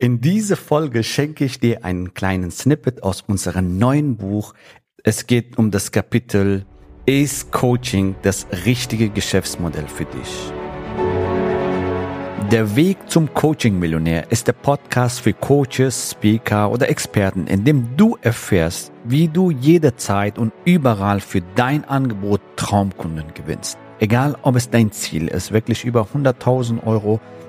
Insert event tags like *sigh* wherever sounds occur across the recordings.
In dieser Folge schenke ich dir einen kleinen Snippet aus unserem neuen Buch. Es geht um das Kapitel Ist Coaching das richtige Geschäftsmodell für dich? Der Weg zum Coaching-Millionär ist der Podcast für Coaches, Speaker oder Experten, in dem du erfährst, wie du jederzeit und überall für dein Angebot Traumkunden gewinnst. Egal, ob es dein Ziel ist, wirklich über 100.000 Euro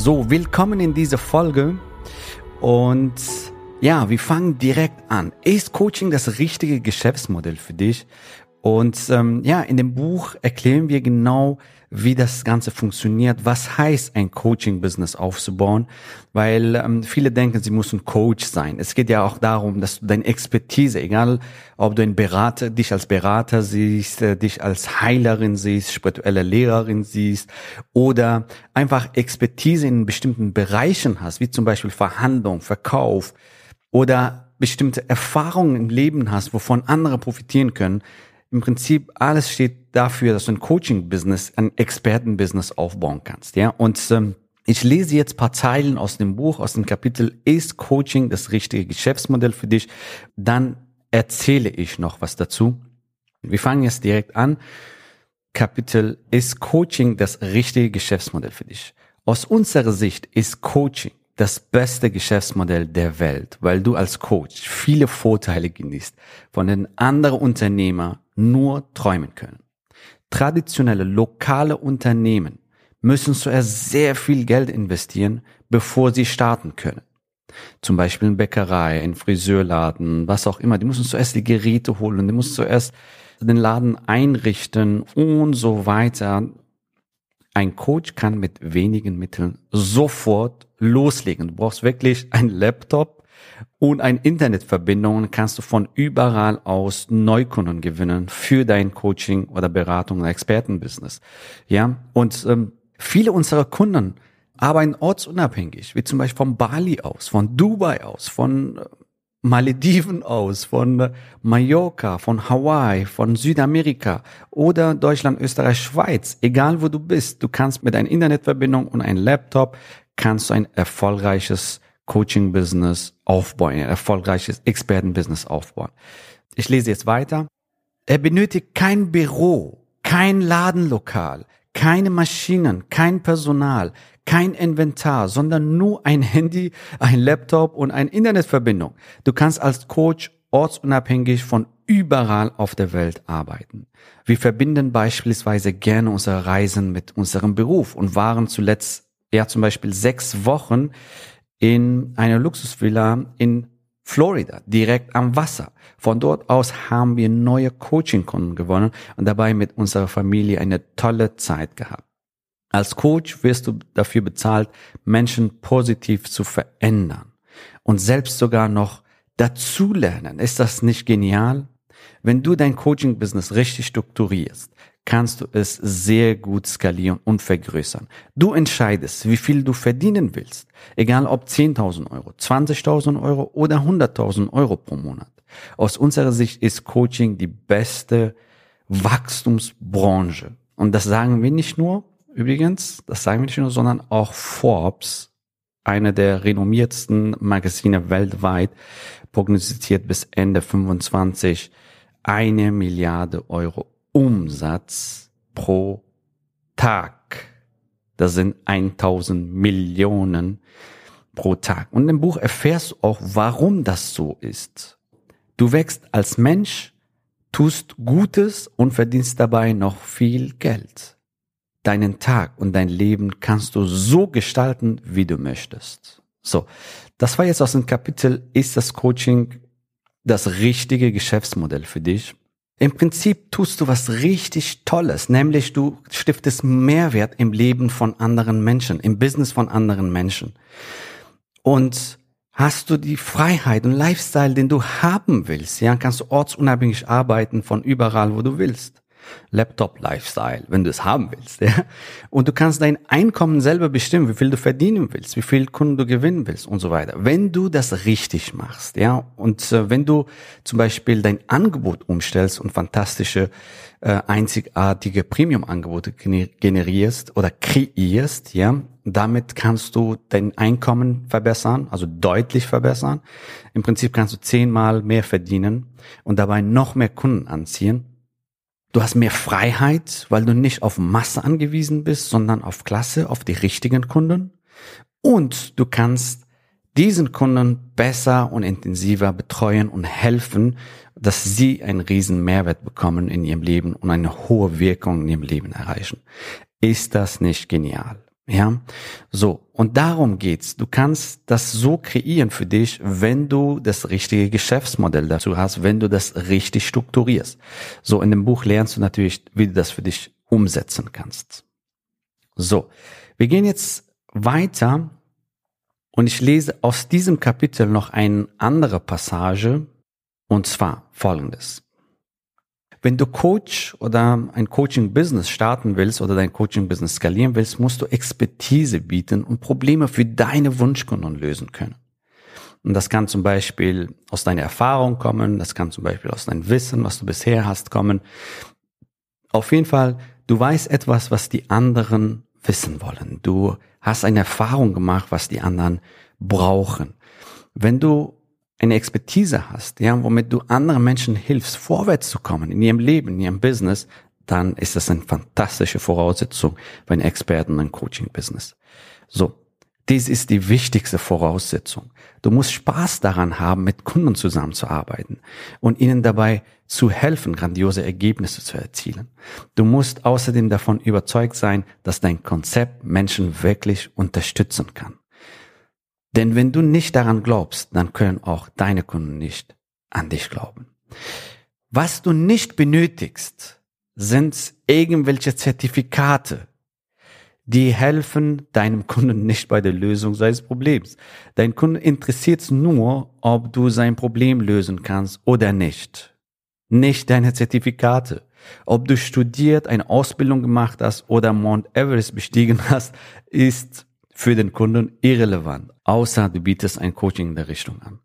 So, willkommen in dieser Folge und ja, wir fangen direkt an. Ist Coaching das richtige Geschäftsmodell für dich? Und ähm, ja, in dem Buch erklären wir genau, wie das Ganze funktioniert, was heißt ein Coaching-Business aufzubauen, weil ähm, viele denken, sie müssen Coach sein. Es geht ja auch darum, dass du deine Expertise, egal ob du ein Berater, dich als Berater siehst, äh, dich als Heilerin siehst, spirituelle Lehrerin siehst oder einfach Expertise in bestimmten Bereichen hast, wie zum Beispiel Verhandlung, Verkauf oder bestimmte Erfahrungen im Leben hast, wovon andere profitieren können, im Prinzip alles steht dafür, dass du ein Coaching-Business, ein Experten-Business aufbauen kannst. Ja, und ähm, ich lese jetzt paar Zeilen aus dem Buch, aus dem Kapitel Ist Coaching das richtige Geschäftsmodell für dich? Dann erzähle ich noch was dazu. Wir fangen jetzt direkt an. Kapitel Ist Coaching das richtige Geschäftsmodell für dich? Aus unserer Sicht ist Coaching das beste Geschäftsmodell der Welt, weil du als Coach viele Vorteile genießt, von den anderen Unternehmer nur träumen können. Traditionelle lokale Unternehmen müssen zuerst sehr viel Geld investieren, bevor sie starten können. Zum Beispiel in Bäckerei, in Friseurladen, was auch immer. Die müssen zuerst die Geräte holen, die müssen zuerst den Laden einrichten und so weiter. Ein Coach kann mit wenigen Mitteln sofort loslegen. Du brauchst wirklich ein Laptop und eine Internetverbindung kannst du von überall aus Neukunden gewinnen für dein Coaching oder Beratung oder Expertenbusiness. Ja, und ähm, viele unserer Kunden arbeiten ortsunabhängig, wie zum Beispiel von Bali aus, von Dubai aus, von äh, Malediven aus, von Mallorca, von Hawaii, von Südamerika oder Deutschland, Österreich, Schweiz, egal wo du bist, du kannst mit einer Internetverbindung und einem Laptop kannst du ein erfolgreiches Coaching-Business aufbauen, ein erfolgreiches Experten-Business aufbauen. Ich lese jetzt weiter. Er benötigt kein Büro, kein Ladenlokal, keine Maschinen, kein Personal, kein Inventar, sondern nur ein Handy, ein Laptop und eine Internetverbindung. Du kannst als Coach ortsunabhängig von überall auf der Welt arbeiten. Wir verbinden beispielsweise gerne unsere Reisen mit unserem Beruf und waren zuletzt ja zum Beispiel sechs Wochen in einer Luxusvilla in Florida, direkt am Wasser. Von dort aus haben wir neue Coaching-Kunden gewonnen und dabei mit unserer Familie eine tolle Zeit gehabt. Als Coach wirst du dafür bezahlt, Menschen positiv zu verändern und selbst sogar noch dazulernen. Ist das nicht genial? Wenn du dein Coaching-Business richtig strukturierst, kannst du es sehr gut skalieren und vergrößern. Du entscheidest, wie viel du verdienen willst. Egal ob 10.000 Euro, 20.000 Euro oder 100.000 Euro pro Monat. Aus unserer Sicht ist Coaching die beste Wachstumsbranche. Und das sagen wir nicht nur, übrigens, das sagen wir nicht nur, sondern auch Forbes, eine der renommiertesten Magazine weltweit, prognostiziert bis Ende 25 eine Milliarde Euro Umsatz pro Tag. Das sind 1000 Millionen pro Tag. Und im Buch erfährst du auch, warum das so ist. Du wächst als Mensch, tust Gutes und verdienst dabei noch viel Geld deinen Tag und dein Leben kannst du so gestalten, wie du möchtest. So, das war jetzt aus dem Kapitel, ist das Coaching das richtige Geschäftsmodell für dich? Im Prinzip tust du was richtig Tolles, nämlich du stiftest Mehrwert im Leben von anderen Menschen, im Business von anderen Menschen. Und Hast du die Freiheit und Lifestyle, den du haben willst? Ja, kannst du ortsunabhängig arbeiten von überall, wo du willst. Laptop-Lifestyle, wenn du es haben willst. Ja? Und du kannst dein Einkommen selber bestimmen, wie viel du verdienen willst, wie viel Kunden du gewinnen willst und so weiter. Wenn du das richtig machst, ja, und äh, wenn du zum Beispiel dein Angebot umstellst und fantastische, äh, einzigartige Premium-Angebote generierst oder kreierst, ja, damit kannst du dein Einkommen verbessern, also deutlich verbessern. Im Prinzip kannst du zehnmal mehr verdienen und dabei noch mehr Kunden anziehen Du hast mehr Freiheit, weil du nicht auf Masse angewiesen bist, sondern auf Klasse, auf die richtigen Kunden. Und du kannst diesen Kunden besser und intensiver betreuen und helfen, dass sie einen riesen Mehrwert bekommen in ihrem Leben und eine hohe Wirkung in ihrem Leben erreichen. Ist das nicht genial? Ja, so. Und darum geht's. Du kannst das so kreieren für dich, wenn du das richtige Geschäftsmodell dazu hast, wenn du das richtig strukturierst. So, in dem Buch lernst du natürlich, wie du das für dich umsetzen kannst. So. Wir gehen jetzt weiter und ich lese aus diesem Kapitel noch eine andere Passage und zwar folgendes. Wenn du Coach oder ein Coaching-Business starten willst oder dein Coaching-Business skalieren willst, musst du Expertise bieten und Probleme für deine Wunschkunden lösen können. Und das kann zum Beispiel aus deiner Erfahrung kommen, das kann zum Beispiel aus deinem Wissen, was du bisher hast, kommen. Auf jeden Fall, du weißt etwas, was die anderen wissen wollen. Du hast eine Erfahrung gemacht, was die anderen brauchen. Wenn du eine Expertise hast, ja, womit du anderen Menschen hilfst, vorwärts zu kommen in ihrem Leben, in ihrem Business, dann ist das eine fantastische Voraussetzung für einen Experten ein Coaching-Business. So. Dies ist die wichtigste Voraussetzung. Du musst Spaß daran haben, mit Kunden zusammenzuarbeiten und ihnen dabei zu helfen, grandiose Ergebnisse zu erzielen. Du musst außerdem davon überzeugt sein, dass dein Konzept Menschen wirklich unterstützen kann. Denn wenn du nicht daran glaubst, dann können auch deine Kunden nicht an dich glauben. Was du nicht benötigst, sind irgendwelche Zertifikate, die helfen deinem Kunden nicht bei der Lösung seines Problems. Dein Kunden interessiert es nur, ob du sein Problem lösen kannst oder nicht. Nicht deine Zertifikate. Ob du studiert, eine Ausbildung gemacht hast oder Mount Everest bestiegen hast, ist für den Kunden irrelevant, außer du bietest ein Coaching in der Richtung an.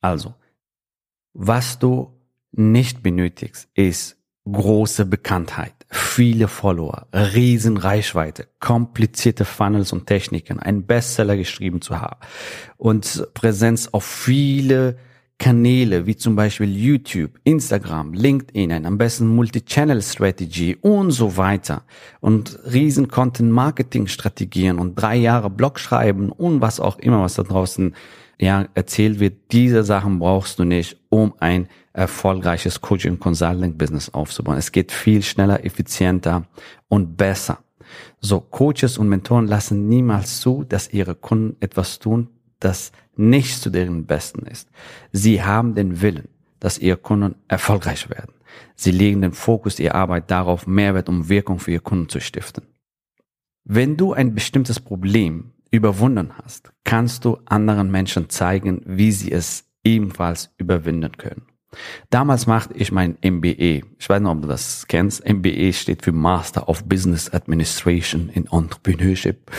Also, was du nicht benötigst, ist große Bekanntheit, viele Follower, riesen Reichweite, komplizierte Funnels und Techniken, einen Bestseller geschrieben zu haben und Präsenz auf viele Kanäle wie zum Beispiel YouTube, Instagram, LinkedIn, am besten Multi-Channel Strategy und so weiter und riesen Content Marketing Strategien und drei Jahre Blog schreiben und was auch immer, was da draußen ja erzählt wird. Diese Sachen brauchst du nicht, um ein erfolgreiches Coaching Consulting Business aufzubauen. Es geht viel schneller, effizienter und besser. So, Coaches und Mentoren lassen niemals zu, dass ihre Kunden etwas tun, das nicht zu deren Besten ist. Sie haben den Willen, dass ihre Kunden erfolgreich werden. Sie legen den Fokus ihrer Arbeit darauf, Mehrwert und Wirkung für ihre Kunden zu stiften. Wenn du ein bestimmtes Problem überwunden hast, kannst du anderen Menschen zeigen, wie sie es ebenfalls überwinden können. Damals machte ich mein MBA. Ich weiß nicht, ob du das kennst. MBA steht für Master of Business Administration in Entrepreneurship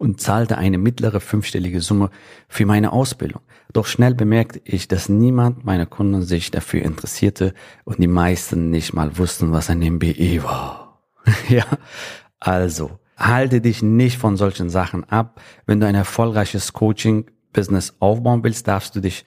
und zahlte eine mittlere fünfstellige Summe für meine Ausbildung. Doch schnell bemerkte ich, dass niemand meiner Kunden sich dafür interessierte und die meisten nicht mal wussten, was ein MBA war. *laughs* ja, also halte dich nicht von solchen Sachen ab. Wenn du ein erfolgreiches Coaching-Business aufbauen willst, darfst du dich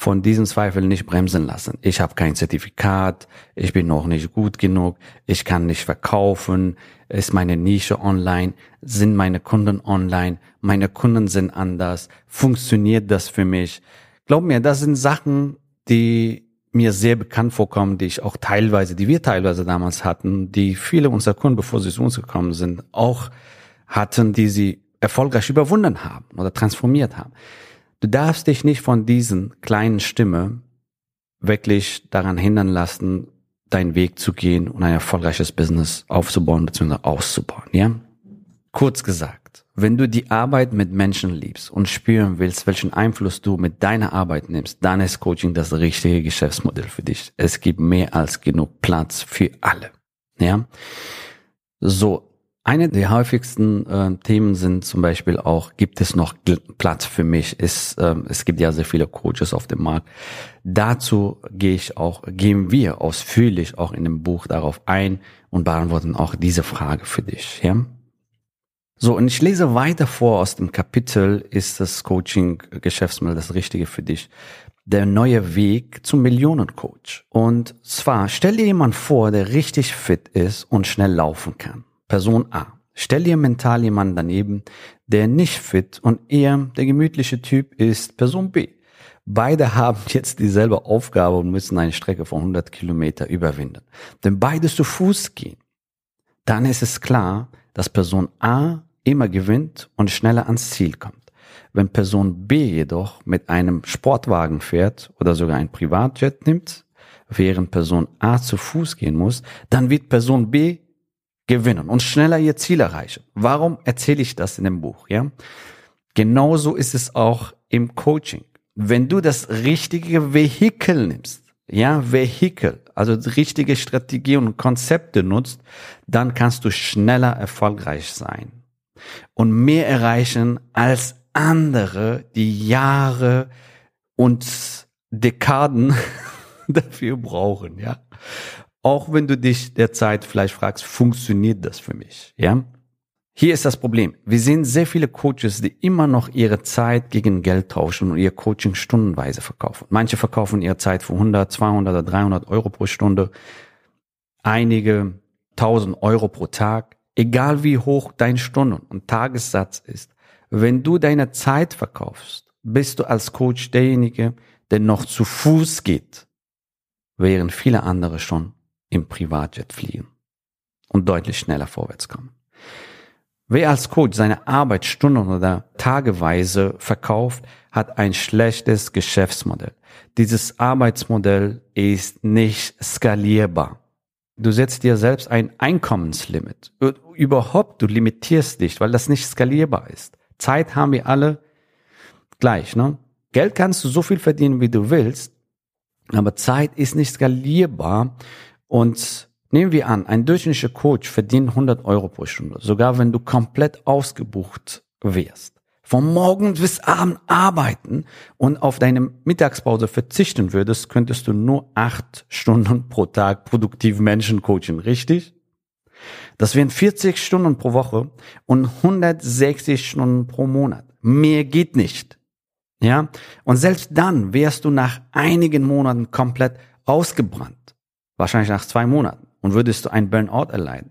von diesen Zweifeln nicht bremsen lassen. Ich habe kein Zertifikat, ich bin noch nicht gut genug, ich kann nicht verkaufen, ist meine Nische online, sind meine Kunden online, meine Kunden sind anders, funktioniert das für mich? Glaub mir, das sind Sachen, die mir sehr bekannt vorkommen, die ich auch teilweise, die wir teilweise damals hatten, die viele unserer Kunden, bevor sie zu uns gekommen sind, auch hatten, die sie erfolgreich überwunden haben oder transformiert haben. Du darfst dich nicht von diesen kleinen Stimme wirklich daran hindern lassen, deinen Weg zu gehen und ein erfolgreiches Business aufzubauen bzw. auszubauen, ja? Kurz gesagt, wenn du die Arbeit mit Menschen liebst und spüren willst, welchen Einfluss du mit deiner Arbeit nimmst, dann ist Coaching das richtige Geschäftsmodell für dich. Es gibt mehr als genug Platz für alle. Ja. So. Eine der häufigsten äh, Themen sind zum Beispiel auch, gibt es noch Platz für mich? Ist, äh, es gibt ja sehr viele Coaches auf dem Markt. Dazu gehe ich auch, gehen wir ausführlich auch in dem Buch darauf ein und beantworten auch diese Frage für dich. Ja? So, und ich lese weiter vor aus dem Kapitel, ist das Coaching-Geschäftsmodell das Richtige für dich? Der neue Weg zum Millionencoach. Und zwar, stell dir jemand vor, der richtig fit ist und schnell laufen kann. Person A. Stell dir mental jemanden daneben, der nicht fit und eher der gemütliche Typ ist Person B. Beide haben *laughs* jetzt dieselbe Aufgabe und müssen eine Strecke von 100 Kilometer überwinden. Denn beide zu Fuß gehen. Dann ist es klar, dass Person A immer gewinnt und schneller ans Ziel kommt. Wenn Person B jedoch mit einem Sportwagen fährt oder sogar ein Privatjet nimmt, während Person A zu Fuß gehen muss, dann wird Person B gewinnen und schneller ihr Ziel erreichen. Warum erzähle ich das in dem Buch? Ja, genauso ist es auch im Coaching. Wenn du das richtige Vehikel nimmst, ja, Vehikel, also richtige Strategie und Konzepte nutzt, dann kannst du schneller erfolgreich sein und mehr erreichen als andere, die Jahre und Dekaden *laughs* dafür brauchen, ja. Auch wenn du dich derzeit vielleicht fragst, funktioniert das für mich, ja? Hier ist das Problem. Wir sehen sehr viele Coaches, die immer noch ihre Zeit gegen Geld tauschen und ihr Coaching stundenweise verkaufen. Manche verkaufen ihre Zeit für 100, 200 oder 300 Euro pro Stunde. Einige 1000 Euro pro Tag egal wie hoch dein Stunden- und Tagessatz ist, wenn du deine Zeit verkaufst, bist du als Coach derjenige, der noch zu Fuß geht, während viele andere schon im Privatjet fliegen und deutlich schneller vorwärts kommen. Wer als Coach seine Arbeit Stunden oder tageweise verkauft, hat ein schlechtes Geschäftsmodell. Dieses Arbeitsmodell ist nicht skalierbar. Du setzt dir selbst ein Einkommenslimit. Überhaupt, du limitierst dich, weil das nicht skalierbar ist. Zeit haben wir alle gleich, ne? Geld kannst du so viel verdienen, wie du willst, aber Zeit ist nicht skalierbar. Und nehmen wir an, ein durchschnittlicher Coach verdient 100 Euro pro Stunde, sogar wenn du komplett ausgebucht wärst vom Morgen bis Abend arbeiten und auf deine Mittagspause verzichten würdest, könntest du nur acht Stunden pro Tag produktiv Menschen coachen, richtig? Das wären 40 Stunden pro Woche und 160 Stunden pro Monat. Mehr geht nicht. Ja? Und selbst dann wärst du nach einigen Monaten komplett ausgebrannt. Wahrscheinlich nach zwei Monaten. Und würdest du ein Burnout erleiden.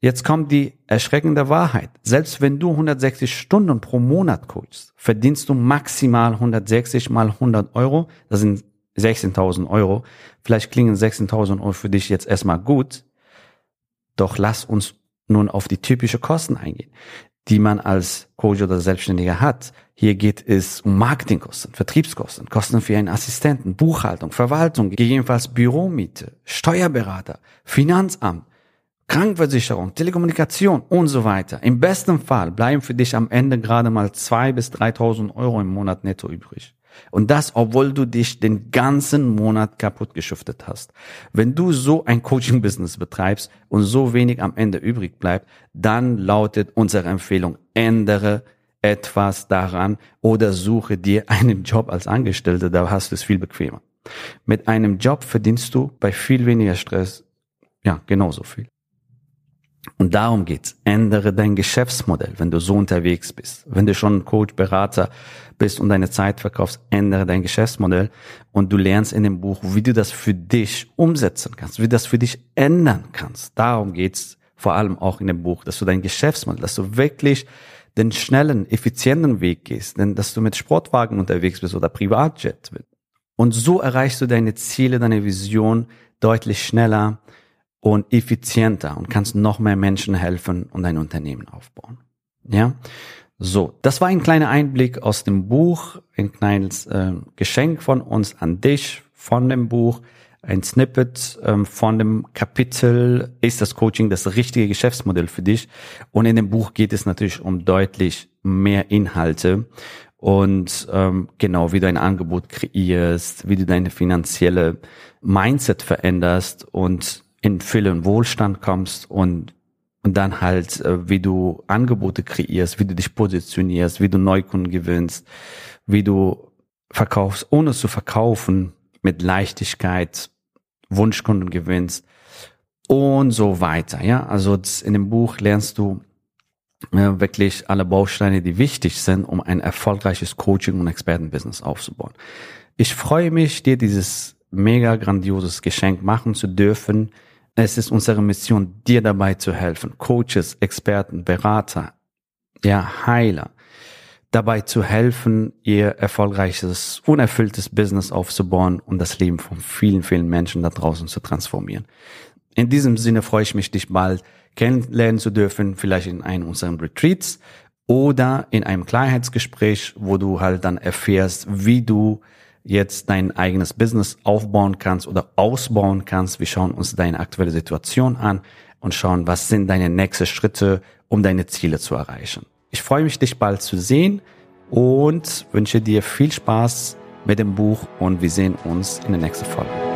Jetzt kommt die erschreckende Wahrheit. Selbst wenn du 160 Stunden pro Monat coachst, verdienst du maximal 160 mal 100 Euro. Das sind 16.000 Euro. Vielleicht klingen 16.000 Euro für dich jetzt erstmal gut. Doch lass uns nun auf die typische Kosten eingehen, die man als Coach oder Selbstständiger hat. Hier geht es um Marketingkosten, Vertriebskosten, Kosten für einen Assistenten, Buchhaltung, Verwaltung, gegebenenfalls Büromiete, Steuerberater, Finanzamt, Krankenversicherung, Telekommunikation und so weiter. Im besten Fall bleiben für dich am Ende gerade mal zwei bis 3.000 Euro im Monat netto übrig. Und das, obwohl du dich den ganzen Monat kaputt geschuftet hast. Wenn du so ein Coaching-Business betreibst und so wenig am Ende übrig bleibt, dann lautet unsere Empfehlung, ändere etwas daran oder suche dir *laughs* einen Job als Angestellter, da hast du es viel bequemer. Mit einem Job verdienst du bei viel weniger Stress ja genauso viel. Und darum geht's. Ändere dein Geschäftsmodell, wenn du so unterwegs bist. Wenn du schon Coach, Berater bist und deine Zeit verkaufst, ändere dein Geschäftsmodell und du lernst in dem Buch, wie du das für dich umsetzen kannst, wie du das für dich ändern kannst. Darum geht's vor allem auch in dem Buch, dass du dein Geschäftsmodell, dass du wirklich den schnellen, effizienten Weg gehst, denn dass du mit Sportwagen unterwegs bist oder Privatjet. Und so erreichst du deine Ziele, deine Vision deutlich schneller und effizienter und kannst noch mehr Menschen helfen und dein Unternehmen aufbauen. Ja, so, das war ein kleiner Einblick aus dem Buch, ein kleines äh, Geschenk von uns an dich von dem Buch. ein Snippet ähm, von dem Kapitel, ist das Coaching das richtige Geschäftsmodell für dich? Und in dem Buch geht es natürlich um deutlich mehr Inhalte und ähm, genau, wie du ein Angebot kreierst, wie du deine finanzielle Mindset veränderst und in Fülle und Wohlstand kommst und und dann halt, äh, wie du Angebote kreierst, wie du dich positionierst, wie du Neukunden gewinnst, wie du verkaufst, ohne zu verkaufen, mit Leichtigkeit Wunschkunden gewinnst und so weiter. Ja, also in dem Buch lernst du äh, wirklich alle Bausteine, die wichtig sind, um ein erfolgreiches Coaching und Expertenbusiness aufzubauen. Ich freue mich, dir dieses mega grandioses Geschenk machen zu dürfen. Es ist unsere Mission, dir dabei zu helfen, Coaches, Experten, Berater, ja, Heiler, dabei zu helfen, ihr erfolgreiches, unerfülltes Business aufzubauen und das Leben von vielen, vielen Menschen da draußen zu transformieren. In diesem Sinne freue ich mich, dich bald kennenlernen zu dürfen, vielleicht in einem unserer Retreats oder in einem Klarheitsgespräch, wo du halt dann erfährst, wie du jetzt dein eigenes Business aufbauen kannst oder ausbauen kannst. Wir schauen uns deine aktuelle Situation an und schauen, was sind deine nächsten Schritte, um deine Ziele zu erreichen. Ich freue mich, dich bald zu sehen und wünsche dir viel Spaß mit dem Buch und wir sehen uns in der nächsten Folge.